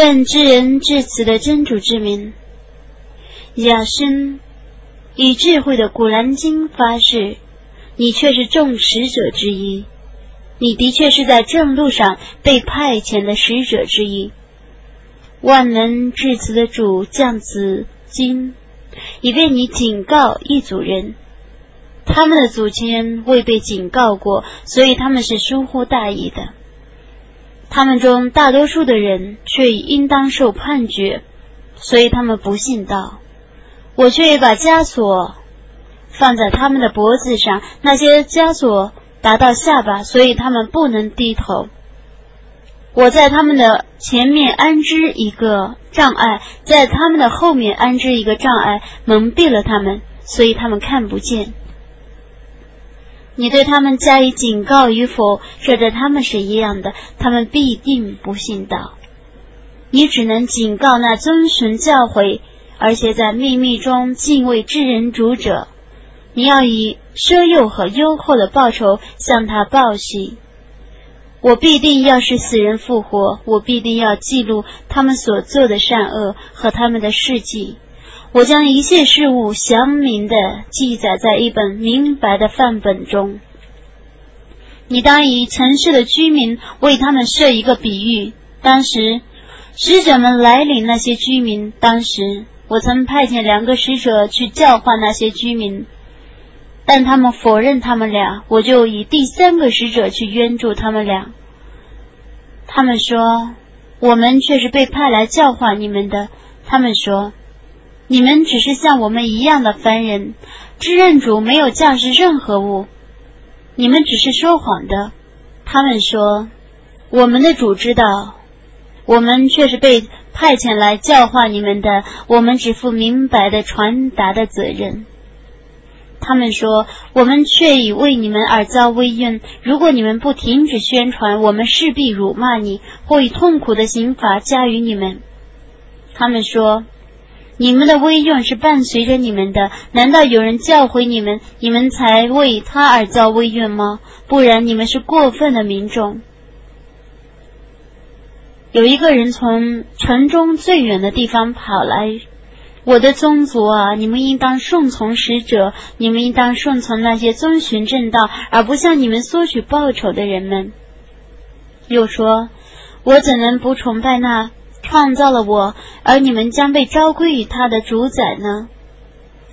奉知人至此的真主之名，雅生以智慧的古兰经发誓，你却是众使者之一，你的确是在正路上被派遣的使者之一。万能至慈的主降此经，以便你警告一组人，他们的祖先未被警告过，所以他们是疏忽大意的。他们中大多数的人却应当受判决，所以他们不信道。我却把枷锁放在他们的脖子上，那些枷锁达到下巴，所以他们不能低头。我在他们的前面安置一个障碍，在他们的后面安置一个障碍，蒙蔽了他们，所以他们看不见。你对他们加以警告与否，这对他们是一样的，他们必定不信道。你只能警告那遵循教诲，而且在秘密中敬畏知人主者。你要以奢诱和优厚的报酬向他报喜。我必定要使死人复活，我必定要记录他们所做的善恶和他们的事迹。我将一切事物详明的记载在一本明白的范本中。你当以城市的居民为他们设一个比喻。当时，使者们来领那些居民。当时，我曾派遣两个使者去教化那些居民，但他们否认他们俩。我就以第三个使者去援助他们俩。他们说：“我们却是被派来教化你们的。”他们说。你们只是像我们一样的凡人，知认主没有驾驶任何物，你们只是说谎的。他们说，我们的主知道，我们却是被派遣来教化你们的，我们只负明白的传达的责任。他们说，我们却已为你们而遭威怨，如果你们不停止宣传，我们势必辱骂你，或以痛苦的刑罚加于你们。他们说。你们的威用是伴随着你们的，难道有人教诲你们，你们才为他而遭威怨吗？不然，你们是过分的民众。有一个人从城中最远的地方跑来，我的宗族啊，你们应当顺从使者，你们应当顺从那些遵循正道而不向你们索取报酬的人们。又说，我怎能不崇拜那？创造了我，而你们将被召归于他的主宰呢？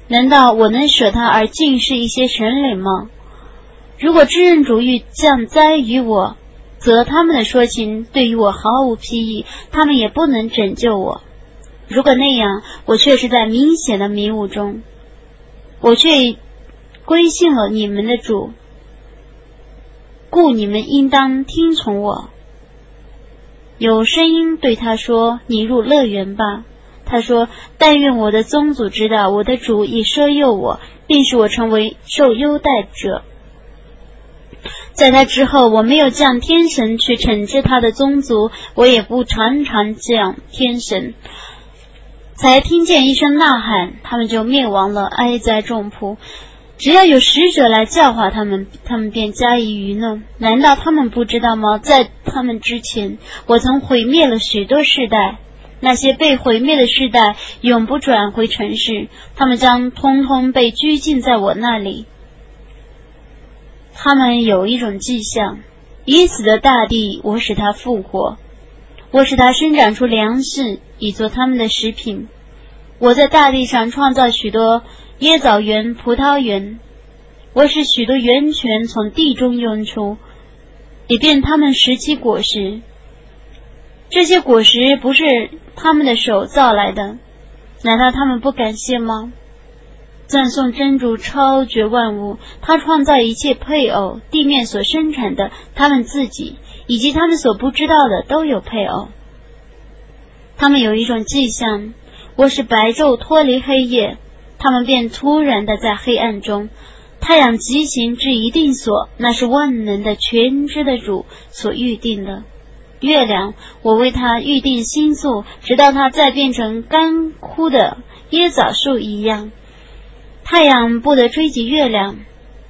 难道我能舍他而敬视一些神灵吗？如果知人主欲降灾于我，则他们的说情对于我毫无裨益，他们也不能拯救我。如果那样，我却是在明显的迷雾中，我却归信了你们的主，故你们应当听从我。有声音对他说：“你入乐园吧。”他说：“但愿我的宗族知道，我的主已赦诱我，并使我成为受优待者。在他之后，我没有降天神去惩治他的宗族，我也不常常降天神。才听见一声呐喊，他们就灭亡了，哀哉众仆。”只要有使者来教化他们，他们便加以愚弄。难道他们不知道吗？在他们之前，我曾毁灭了许多世代。那些被毁灭的世代永不转回城市，他们将通通被拘禁在我那里。他们有一种迹象：已死的大地，我使它复活；我使它生长出粮食，以做他们的食品。我在大地上创造许多。椰枣园、葡萄园，我使许多源泉从地中涌出，以便他们拾起果实。这些果实不是他们的手造来的，难道他们不感谢吗？赞颂真主超绝万物，他创造一切配偶，地面所生产的，他们自己以及他们所不知道的都有配偶。他们有一种迹象，我使白昼脱离黑夜。他们便突然的在黑暗中，太阳疾行至一定所，那是万能的全知的主所预定的。月亮，我为他预定星宿，直到它再变成干枯的椰枣树一样。太阳不得追及月亮，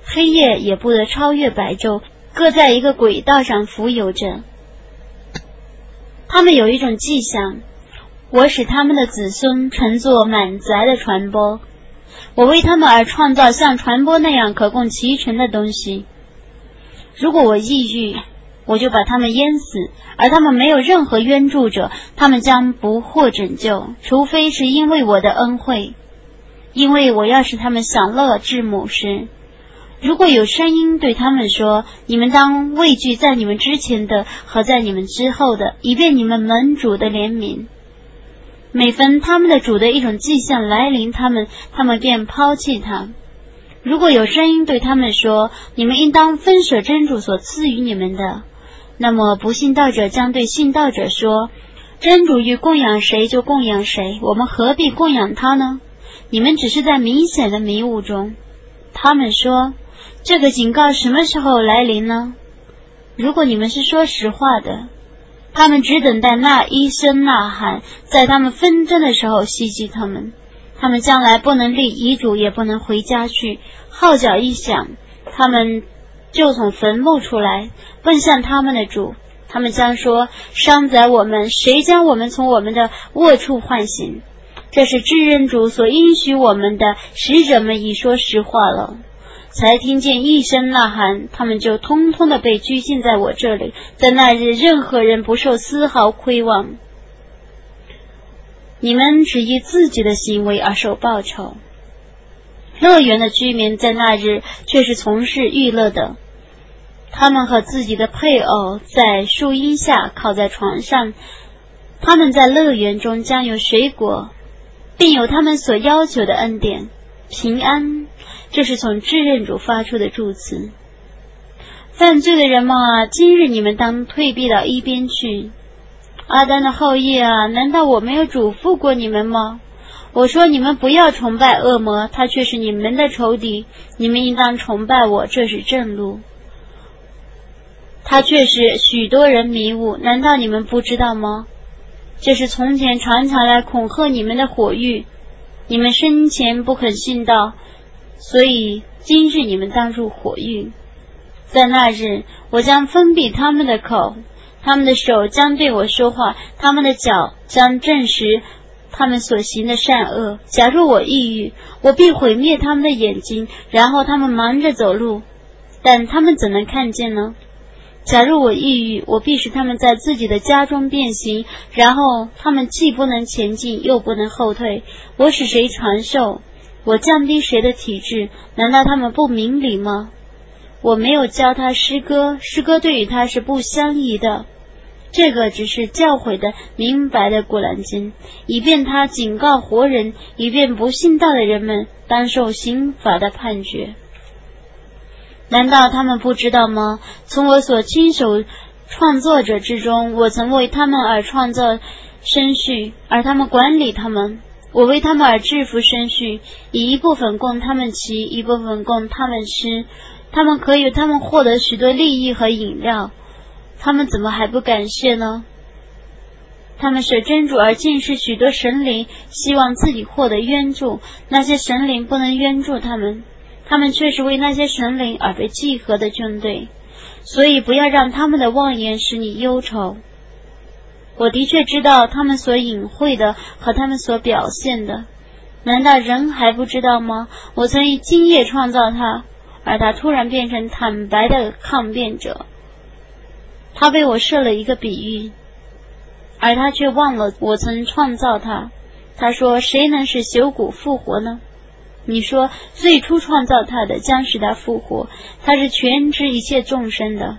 黑夜也不得超越白昼，各在一个轨道上浮游着。他们有一种迹象，我使他们的子孙乘坐满载的船舶，我为他们而创造像传播那样可供其成的东西。如果我抑郁，我就把他们淹死，而他们没有任何援助者，他们将不获拯救，除非是因为我的恩惠，因为我要使他们享乐至母时。如果有声音对他们说：“你们当畏惧在你们之前的和在你们之后的，以便你们门主的怜悯。”每逢他们的主的一种迹象来临，他们他们便抛弃他。如果有声音对他们说：“你们应当分舍真主所赐予你们的。”那么不信道者将对信道者说：“真主欲供养谁就供养谁，我们何必供养他呢？你们只是在明显的迷雾中。”他们说。这个警告什么时候来临呢？如果你们是说实话的，他们只等待那一声呐喊，在他们纷争的时候袭击他们。他们将来不能立遗嘱，也不能回家去。号角一响，他们就从坟墓出来，奔向他们的主。他们将说：“伤宰我们，谁将我们从我们的卧处唤醒？”这是至人主所应许我们的，使者们已说实话了。才听见一声呐喊，他们就通通的被拘禁在我这里。在那日，任何人不受丝毫亏望。你们只因自己的行为而受报酬。乐园的居民在那日却是从事娱乐的，他们和自己的配偶在树荫下靠在床上。他们在乐园中将有水果，并有他们所要求的恩典、平安。这是从至任主发出的祝词。犯罪的人们啊，今日你们当退避到一边去。阿丹的后裔啊，难道我没有嘱咐过你们吗？我说你们不要崇拜恶魔，他却是你们的仇敌。你们应当崇拜我，这是正路。他却是许多人迷雾，难道你们不知道吗？这是从前常常来恐吓你们的火狱，你们生前不肯信道。所以今日你们当入火狱，在那日我将封闭他们的口，他们的手将对我说话，他们的脚将证实他们所行的善恶。假如我抑郁，我必毁灭他们的眼睛，然后他们忙着走路，但他们怎能看见呢？假如我抑郁，我必使他们在自己的家中变形，然后他们既不能前进，又不能后退。我使谁传授？我降低谁的体质？难道他们不明理吗？我没有教他诗歌，诗歌对于他是不相宜的。这个只是教诲的明白的古兰经，以便他警告活人，以便不信道的人们当受刑法的判决。难道他们不知道吗？从我所亲手创作者之中，我曾为他们而创造生序，而他们管理他们。我为他们而制服生序，以一部分供他们骑，一部分供他们吃。他们可以，他们获得许多利益和饮料。他们怎么还不感谢呢？他们舍真主而敬视许多神灵，希望自己获得援助。那些神灵不能援助他们，他们却是为那些神灵而被集合的军队。所以，不要让他们的妄言使你忧愁。我的确知道他们所隐晦的和他们所表现的，难道人还不知道吗？我曾以今夜创造他，而他突然变成坦白的抗辩者。他为我设了一个比喻，而他却忘了我曾创造他。他说：“谁能使朽骨复活呢？”你说：“最初创造他的将使他复活，他是全知一切众生的。”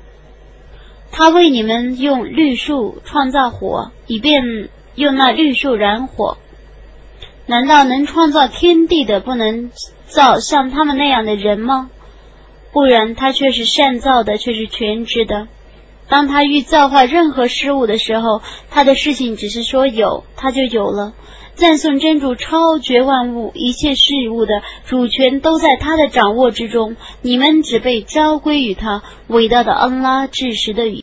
他为你们用绿树创造火，以便用那绿树燃火。难道能创造天地的不能造像他们那样的人吗？不然，他却是善造的，却是全知的。当他欲造化任何事物的时候，他的事情只是说有，他就有了。赞颂真主超绝万物，一切事物的主权都在他的掌握之中。你们只被交归于他伟大的恩拉至实的语。